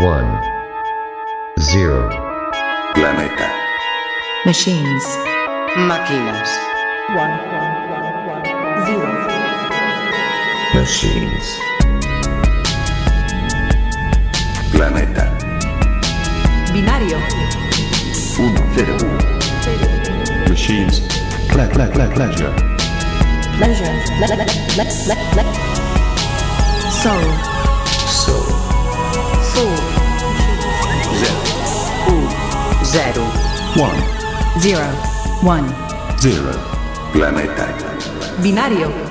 One. Zero. Planeta. Machines. Máquinas. One. Zero. Machines. Planeta. Binario. 1, 0, 1. Machines. Ple, ple, ple, pleasure. Pleasure. Le- le- le- le- le- Soul. Soul. Soul. Zero. 1, Zero. One. 0. Planeta. Binario.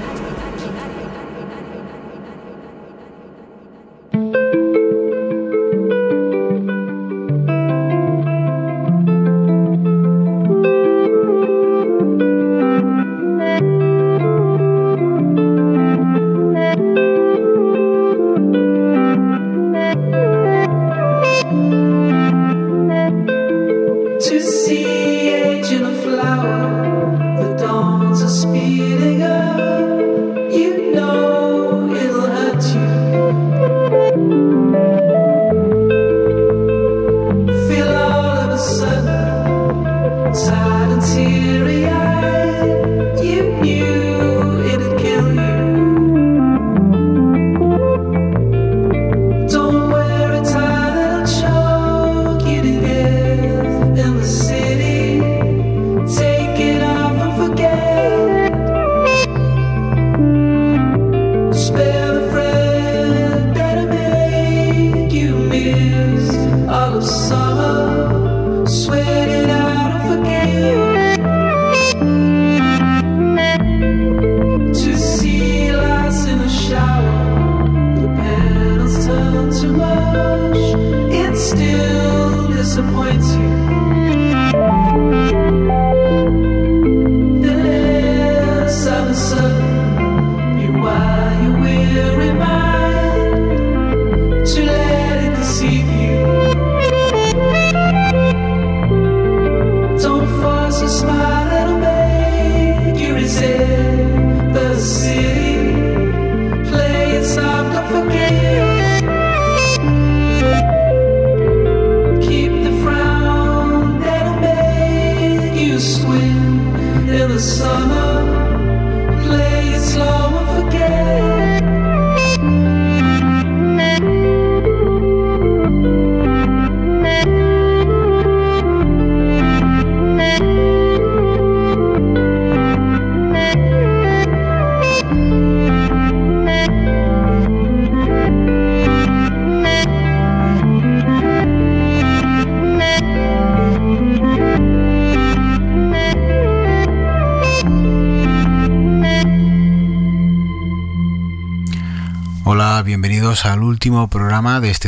Programa de 2015 de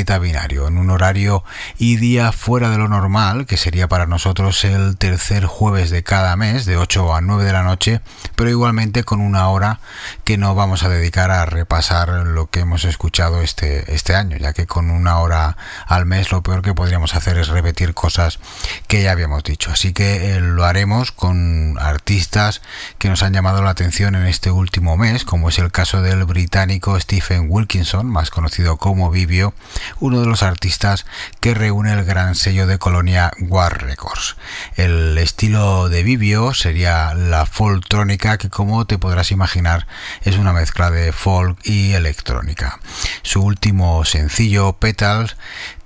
Planeta Binario, en un horario y día fuera de lo normal, que sería para nosotros el tercer jueves de cada mes, de 8 a 9 de la noche, pero igualmente con una hora que no vamos a dedicar a repasar lo que hemos escuchado este, este año, ya que con una hora al mes lo peor que podríamos hacer es repetir cosas que ya habíamos dicho. Así que eh, lo haremos con artistas que nos han llamado la atención en este último mes, como es el caso del británico Stephen Wilkinson, más conocido como Vivio, uno de los artistas que reúne el gran sello de Colonia War Records. El estilo de Vivio sería la folktrónica que como te podrás imaginar es una mezcla de folk y electrónica. Su último sencillo, Petals,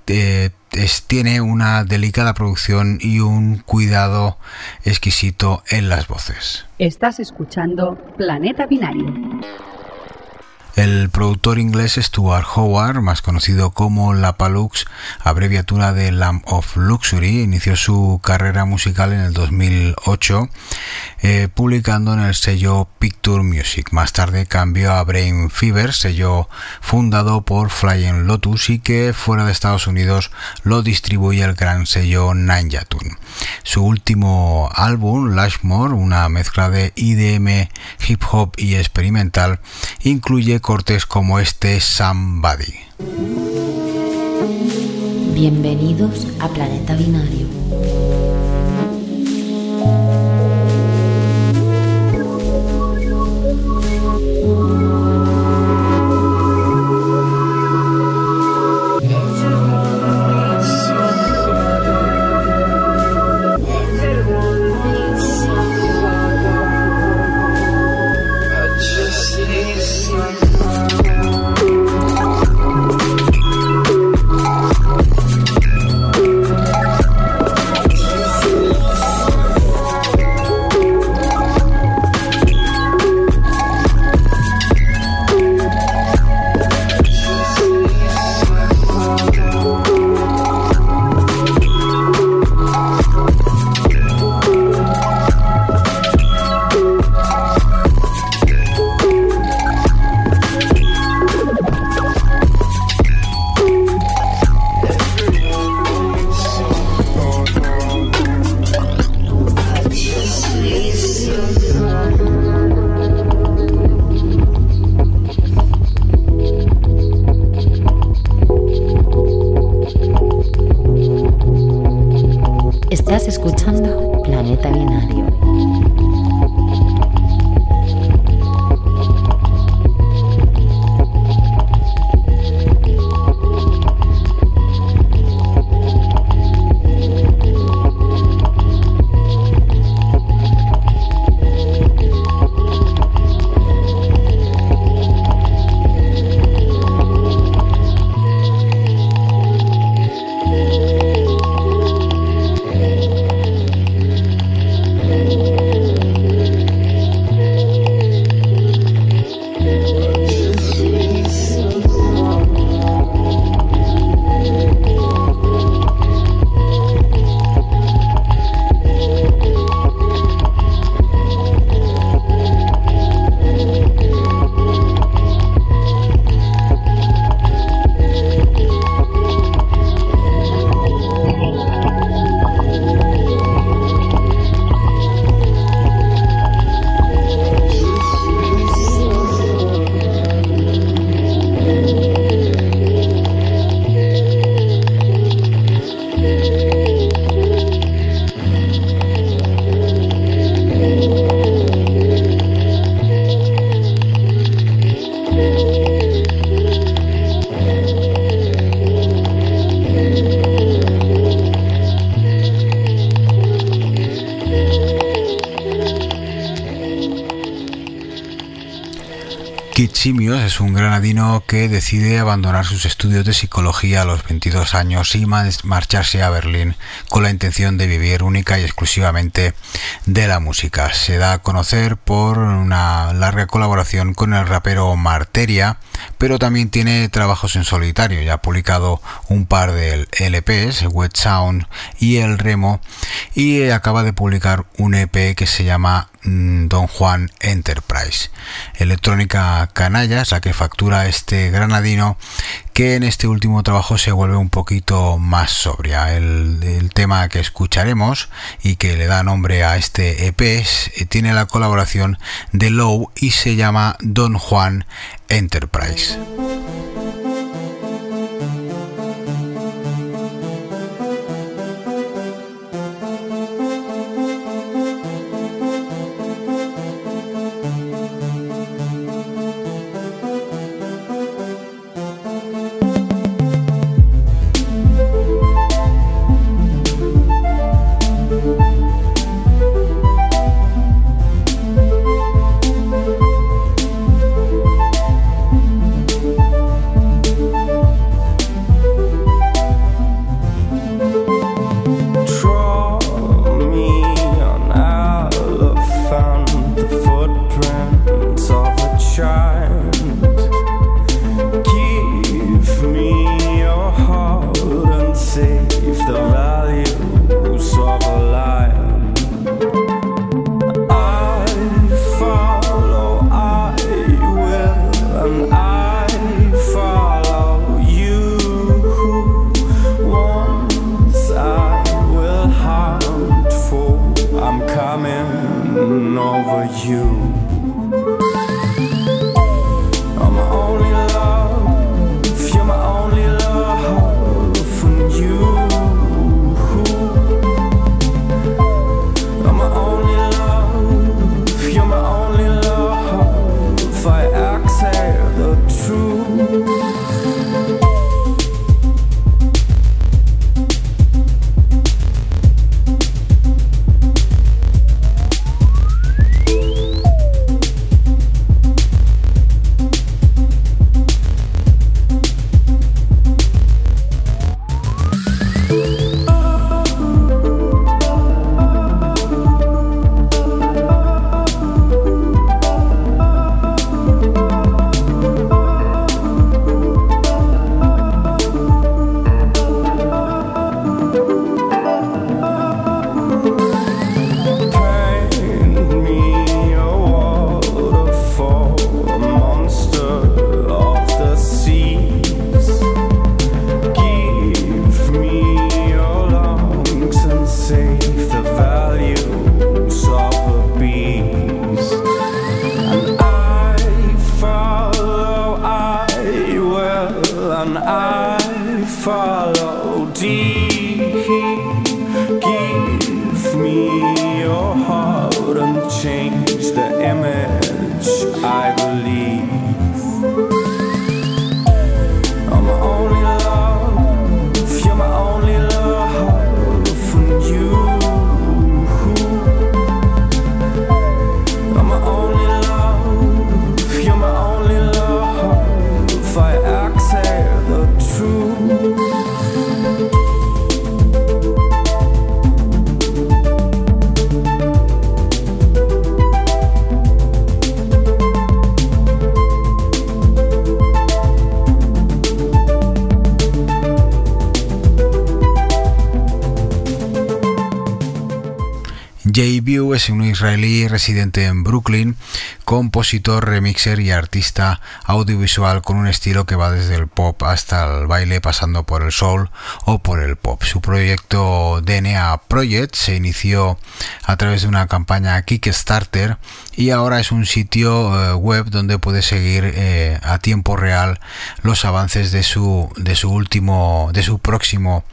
eh, tiene una delicada producción y un cuidado exquisito en las voces. Estás escuchando Planeta Binario. El productor inglés Stuart Howard, más conocido como La Palux, abreviatura de Lamp of Luxury, inició su carrera musical en el 2008 eh, publicando en el sello Picture Music. Más tarde cambió a Brain Fever, sello fundado por Flying Lotus y que fuera de Estados Unidos lo distribuye el gran sello Ninja Tune. Su último álbum, Lashmore, una mezcla de IDM, hip hop y experimental, incluye cortes como este Somebody. Bienvenidos a Planeta Binario. Es un granadino que decide abandonar sus estudios de psicología a los 22 años y marcharse a Berlín con la intención de vivir única y exclusivamente de la música. Se da a conocer por una larga colaboración con el rapero Marteria, pero también tiene trabajos en solitario. Ya ha publicado un par de LPs, Wet Sound y El Remo, y acaba de publicar un EP que se llama mm, Don Juan Enterprise. Electrónica canalla es la que factura este granadino que en este último trabajo se vuelve un poquito más sobria. El, tema que escucharemos y que le da nombre a este EP eh, tiene la colaboración de Low y se llama Don Juan Enterprise. View es un israelí residente en Brooklyn, compositor, remixer y artista audiovisual con un estilo que va desde el pop hasta el baile pasando por el soul o por el pop. Su proyecto DNA Project se inició a través de una campaña Kickstarter y ahora es un sitio eh, web donde puede seguir eh, a tiempo real los avances de su, de su último, de su próximo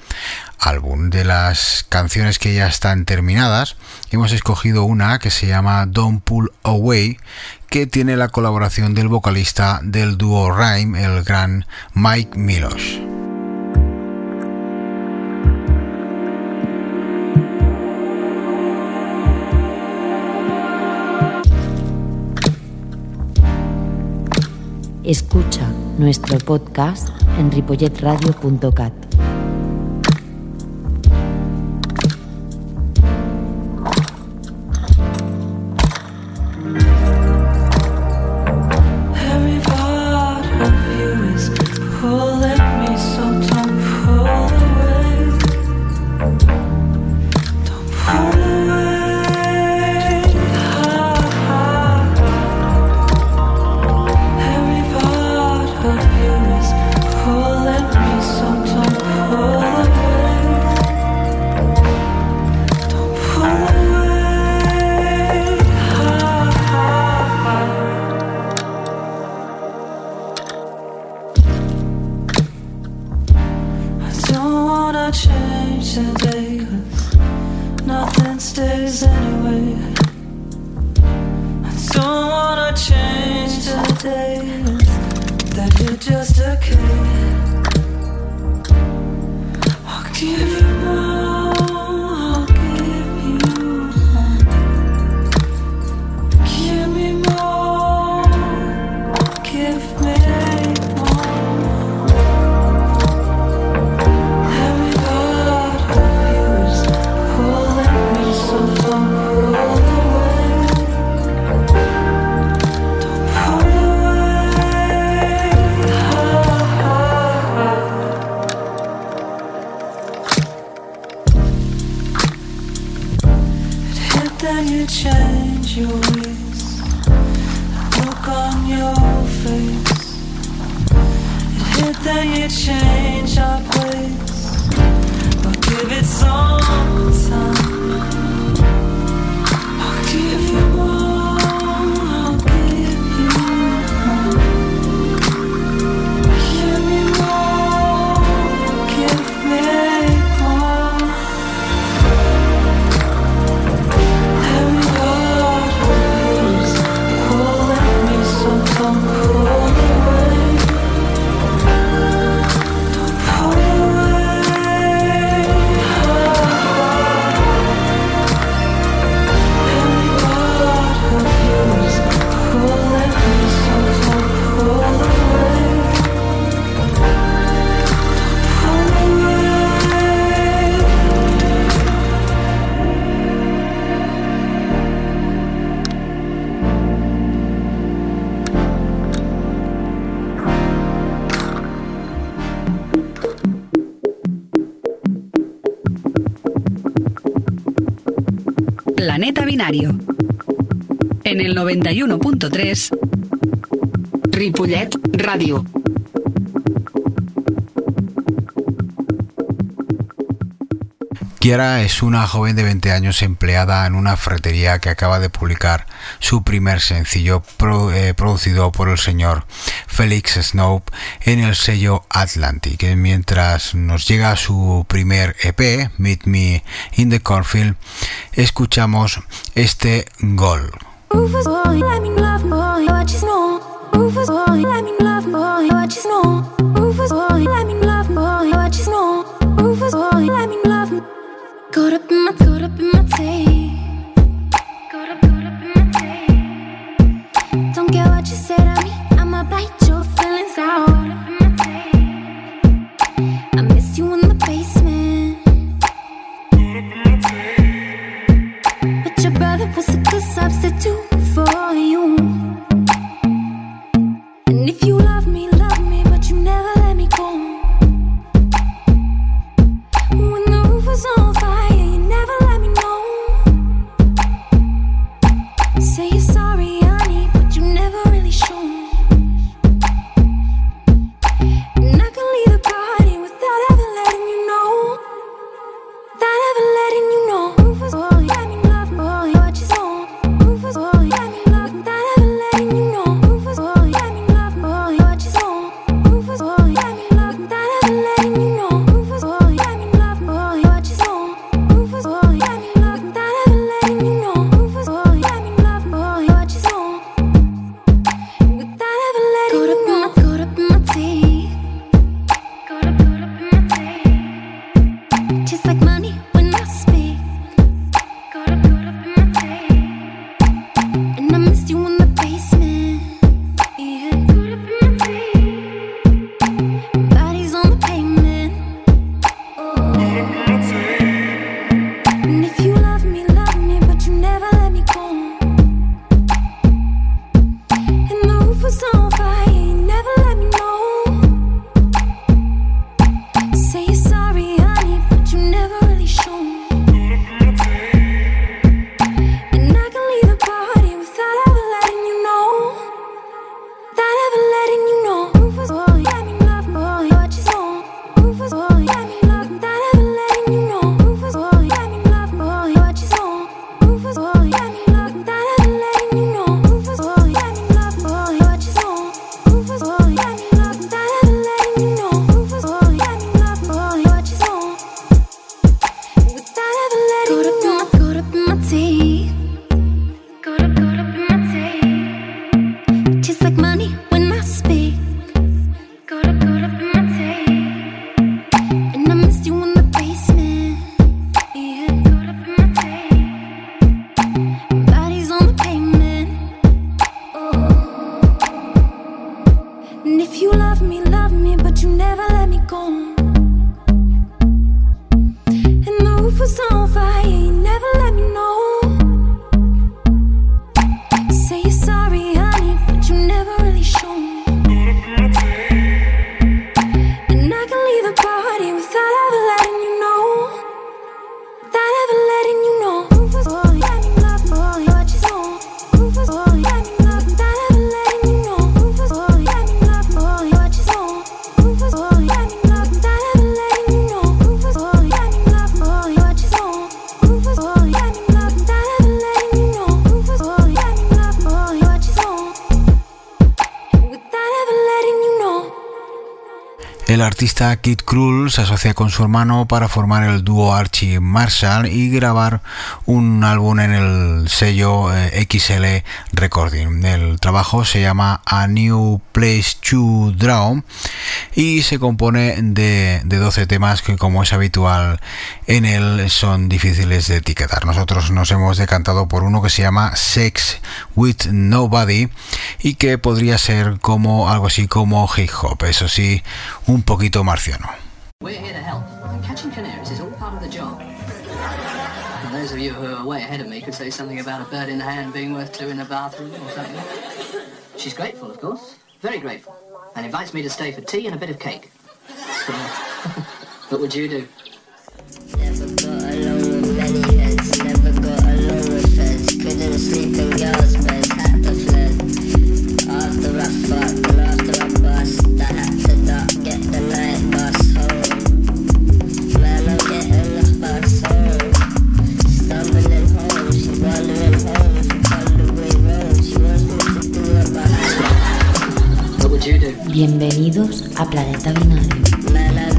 álbum. De las canciones que ya están terminadas, hemos escogido una que se llama Don't Pull Away, que tiene la colaboración del vocalista del dúo Rhyme, el gran Mike Milos. Escucha nuestro podcast en ripolletradio.cat. En el 91.3 Ripollet Ràdio. Kiara es una joven de 20 años empleada en una ferretería que acaba de publicar su primer sencillo pro- eh, producido por el señor Felix Snow en el sello Atlantic. Eh, Mientras nos llega su primer EP, Meet Me in the Cornfield, escuchamos este gol. Rufus let me love boy, what you know. Rufus let me love boy, what you know. Rufus let me love boy, what you know. Rufus let me love. Caught up in my, caught up artista Kid Krull se asocia con su hermano para formar el dúo Archie Marshall y grabar un álbum en el sello eh, XL Recording. El trabajo se llama A New Place to Draw y se compone de, de 12 temas que como es habitual en él son difíciles de etiquetar. Nosotros nos hemos decantado por uno que se llama Sex with Nobody y que podría ser como algo así como hip hop, eso sí, un poquito marciano. We're here to help. and Catching canaries is all part of the job. And those of you who are way ahead of me could say something about a bird in the hand being worth two in the bathroom or something. She's grateful, of course. Very grateful. And invites me to stay for tea and a bit of cake. So, what would you do? Never got along with many heads, never got along with feds. Couldn't sleep in girls' Bienvenidos a Planeta Binario.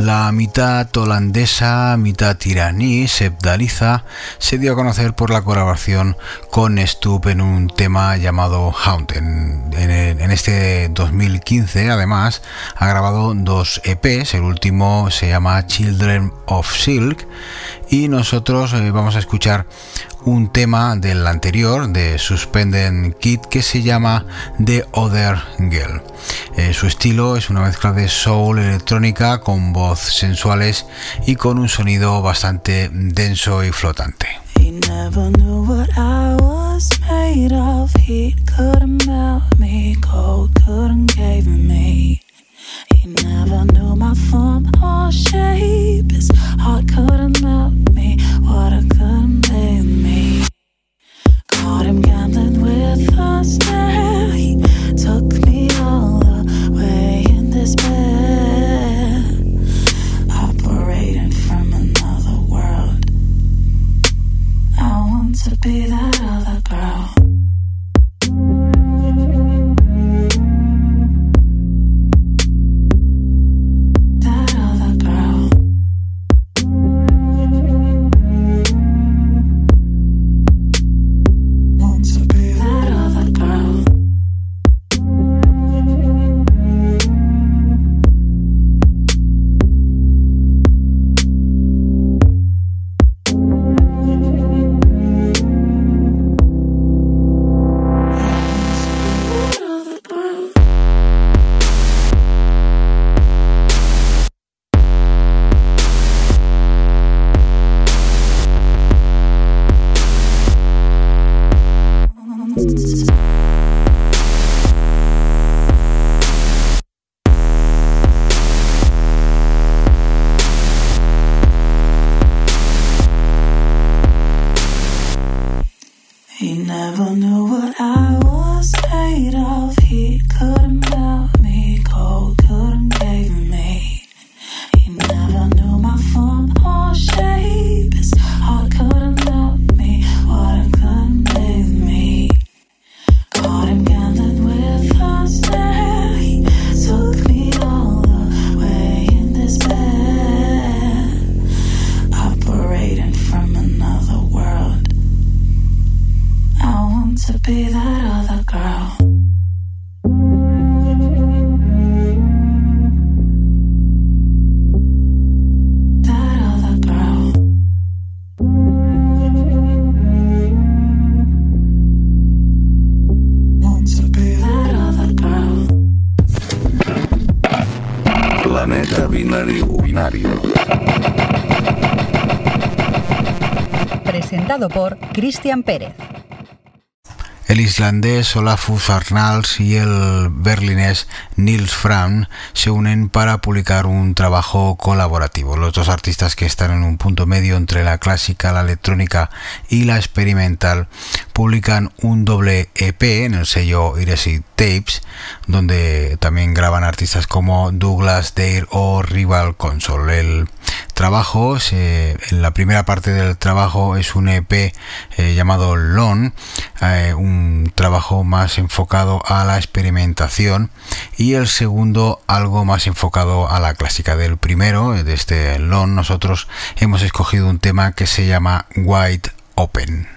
La mitad holandesa, mitad iraní, Sebdaliza, se dio a conocer por la colaboración con Stup en un tema llamado Haunt. En este 2015, además, ha grabado dos EPs. El último se llama Children of Silk. Y nosotros eh, vamos a escuchar un tema del anterior, de Suspended Kid, que se llama The Other Girl. Eh, su estilo es una mezcla de soul electrónica con voz sensuales y con un sonido bastante denso y flotante. Made of. Couldn't melt me, cold couldn't cave me. He never knew my form or shape. His heart couldn't melt me, water couldn't bathe me. Caught him gambling with a stare. He took me all the way in despair. Operating from another world. I want to be that other El islandés Olafus Arnalds y el berlinés Nils Fram se unen para publicar un trabajo colaborativo. Los dos artistas que están en un punto medio entre la clásica, la electrónica y la experimental publican un doble EP en el sello Iresid Tapes, donde también graban artistas como Douglas Dare o Rival Console. El trabajo, en la primera parte del trabajo es un EP eh, llamado Lon, eh, un trabajo más enfocado a la experimentación y el segundo algo más enfocado a la clásica del primero, de este Lon, nosotros hemos escogido un tema que se llama White Open.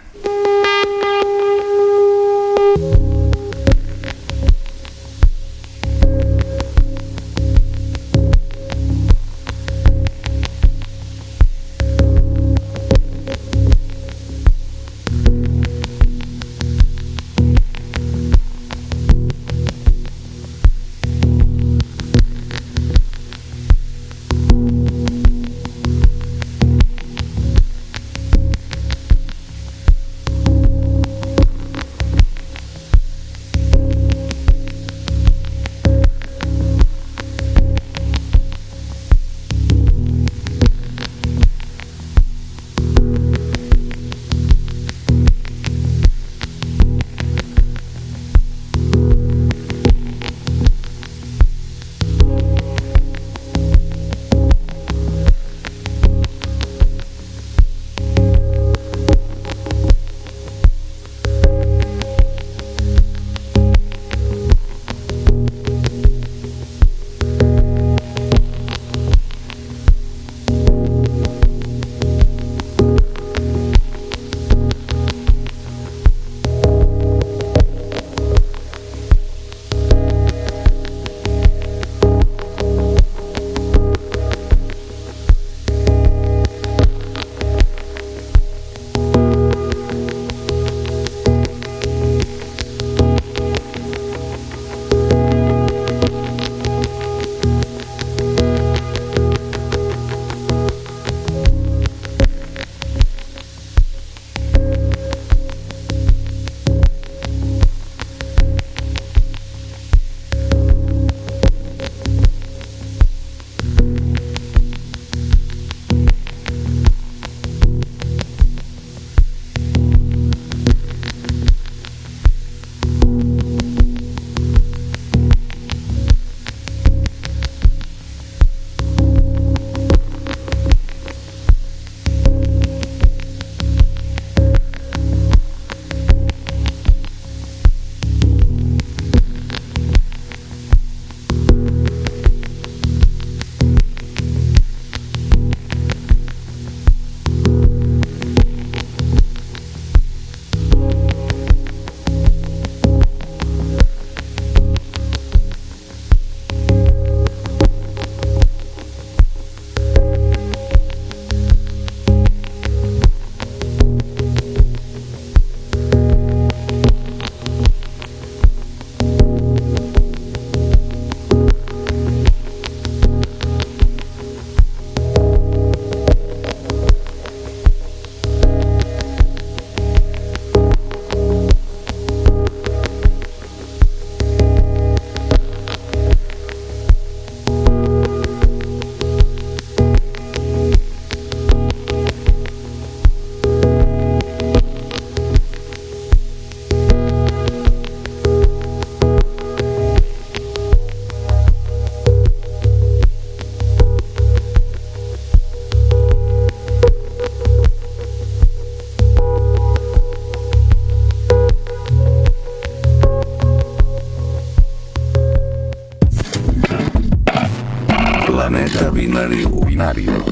Binario. Binario.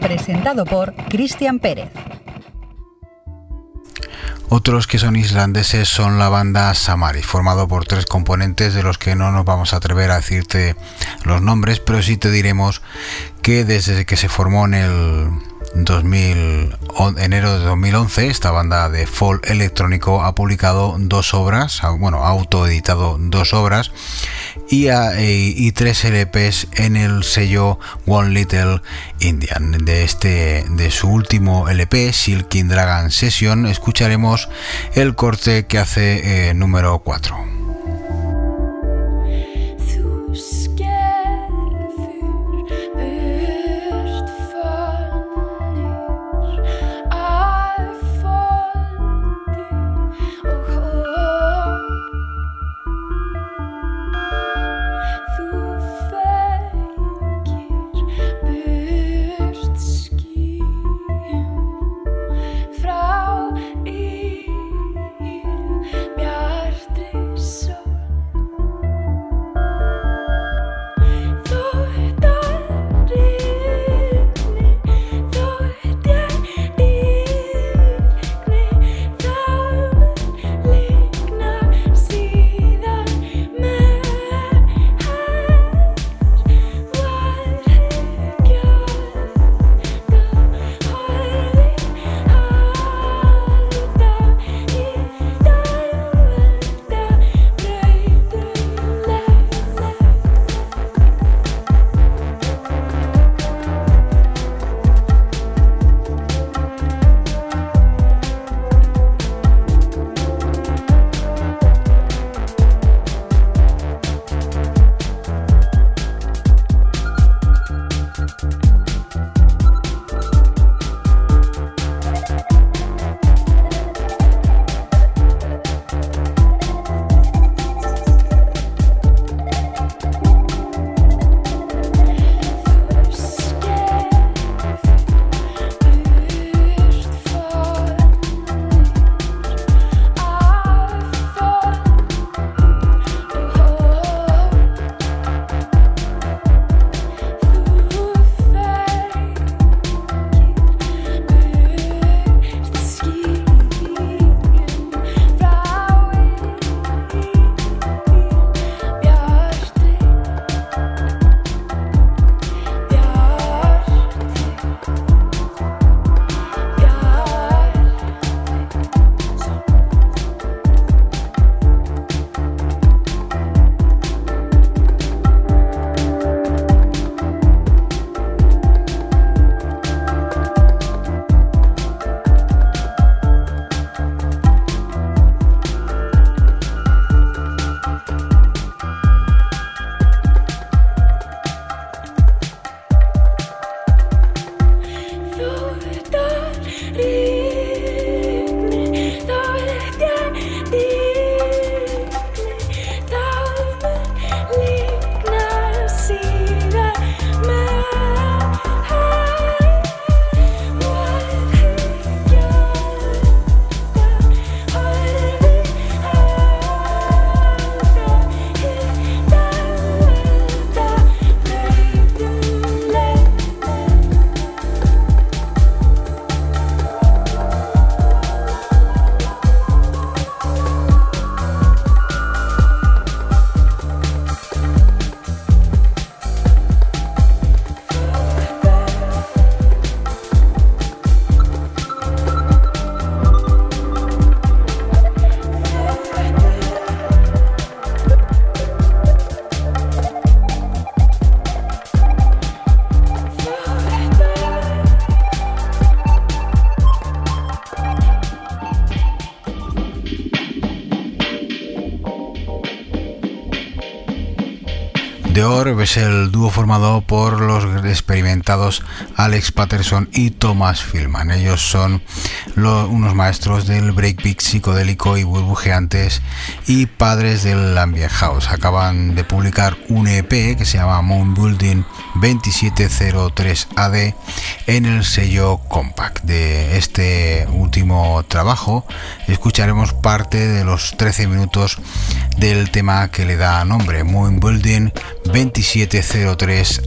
Presentado por Cristian Pérez. Otros que son islandeses son la banda Samari, formado por tres componentes de los que no nos vamos a atrever a decirte los nombres, pero sí te diremos que desde que se formó en el 2000, enero de 2011, esta banda de folk electrónico ha publicado dos obras, bueno, ha autoeditado dos obras y, y, tres LPs en el sello One Little Indian. De, este, de su último LP, Silking Dragon Session, escucharemos el corte que hace eh, número 4. Es el dúo formado por los experimentados Alex Patterson y Thomas Filman. Ellos son unos maestros del breakbeat psicodélico y burbujeantes y padres del ambient house. Acaban de publicar un EP que se llama Moon Building 2703 AD en el sello Compact. De este último trabajo escucharemos parte de los 13 minutos del tema que le da nombre, Moon Building 2703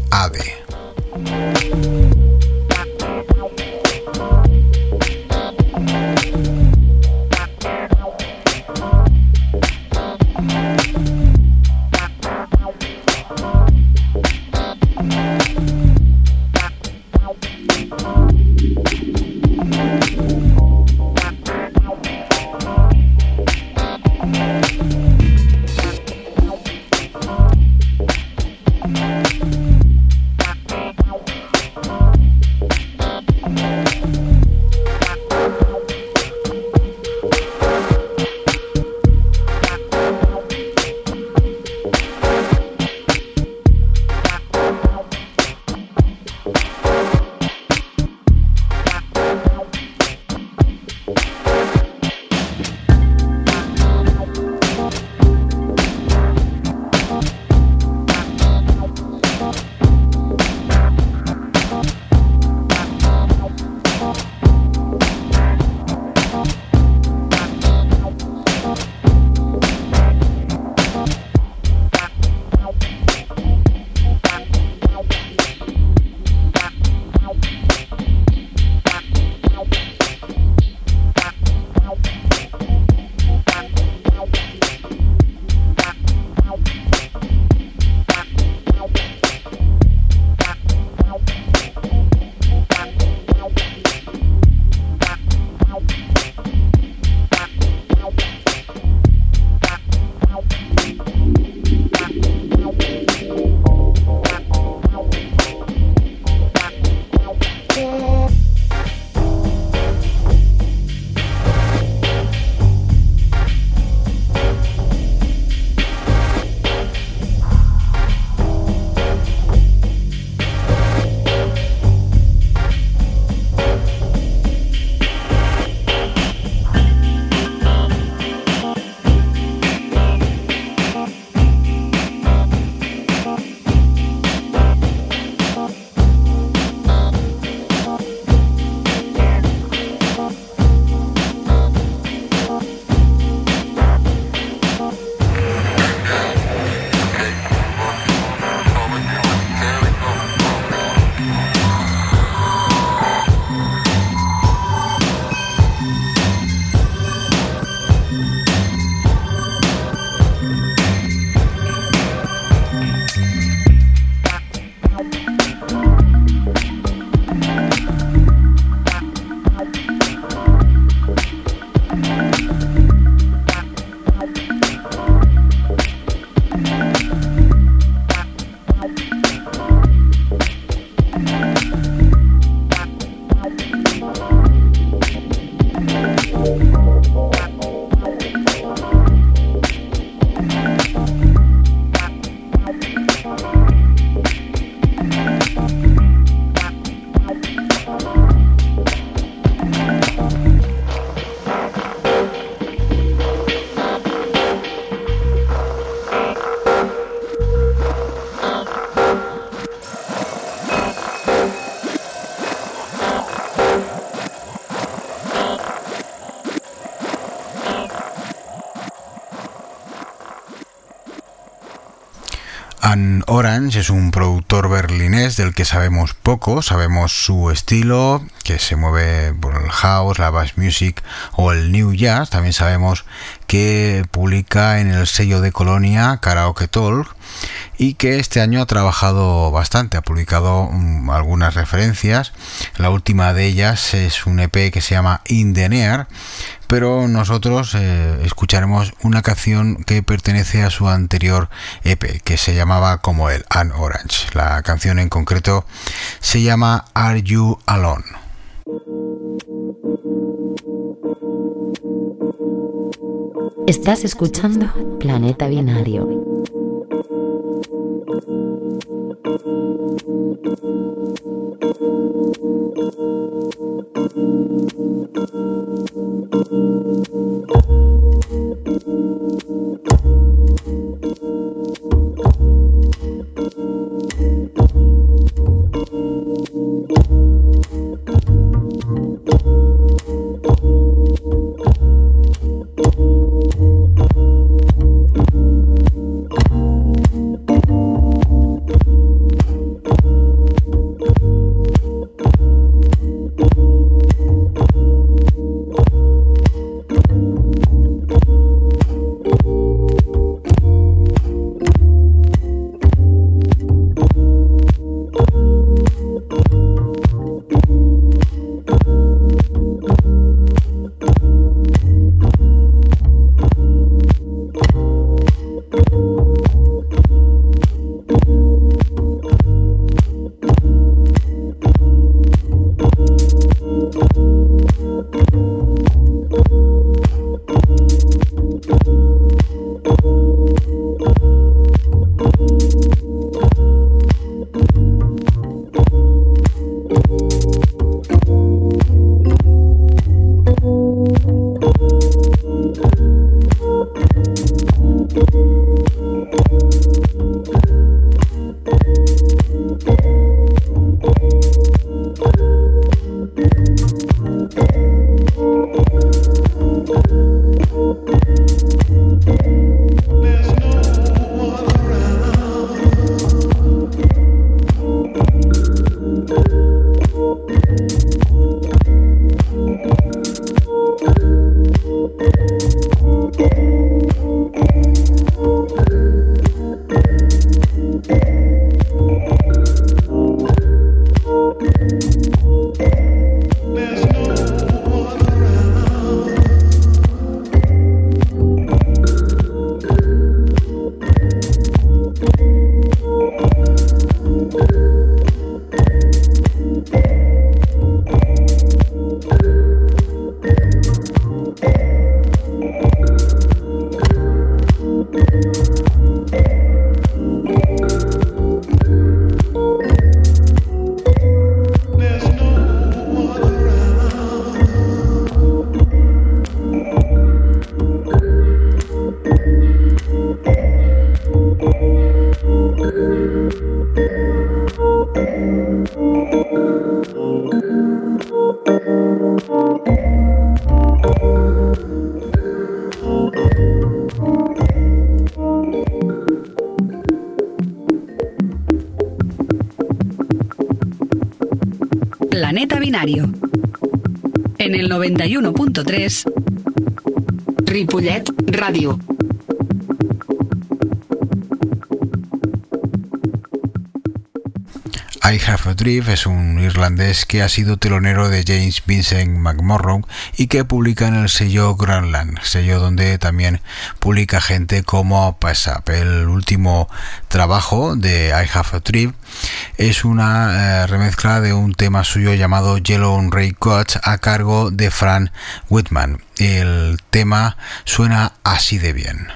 Orange es un productor berlinés del que sabemos poco, sabemos su estilo, que se mueve por el house, la bass music o el new jazz, también sabemos que publica en el sello de Colonia Karaoke Talk y que este año ha trabajado bastante, ha publicado mm, algunas referencias, la última de ellas es un EP que se llama In the Near, pero nosotros eh, escucharemos una canción que pertenece a su anterior EP, que se llamaba como el An Orange. La canción en concreto se llama Are You Alone? Estás escuchando Planeta Binario. En el 91.3 Ripollet Radio. I Have a Drift es un irlandés que ha sido telonero de James Vincent McMorrow y que publica en el sello Grandland, sello donde también publica gente como Up. El último trabajo de I Have a Drift es una eh, remezcla de un tema suyo llamado Yellow Ray Coach a cargo de Fran Whitman. El tema suena así de bien.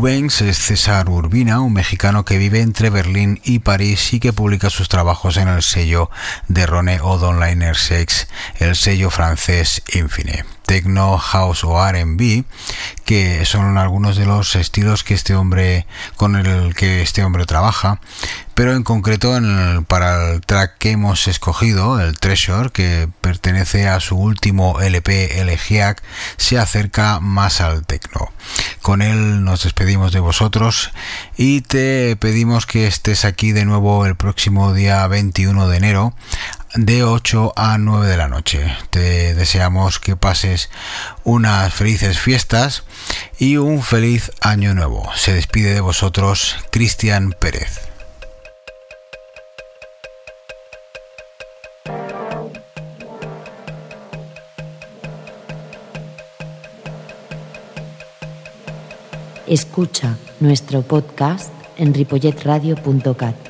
Cubens es César Urbina, un mexicano que vive entre Berlín y París y que publica sus trabajos en el sello de Rone O'Donnell Sex, el sello francés Infine techno, house o R&B, que son algunos de los estilos que este hombre con el que este hombre trabaja, pero en concreto para el track que hemos escogido, el Treasure, que pertenece a su último LP Elegiac, se acerca más al techno. Con él nos despedimos de vosotros y te pedimos que estés aquí de nuevo el próximo día 21 de enero de 8 a 9 de la noche. Te deseamos que pases unas felices fiestas y un feliz año nuevo. Se despide de vosotros Cristian Pérez. Escucha nuestro podcast en ripolletradio.cat.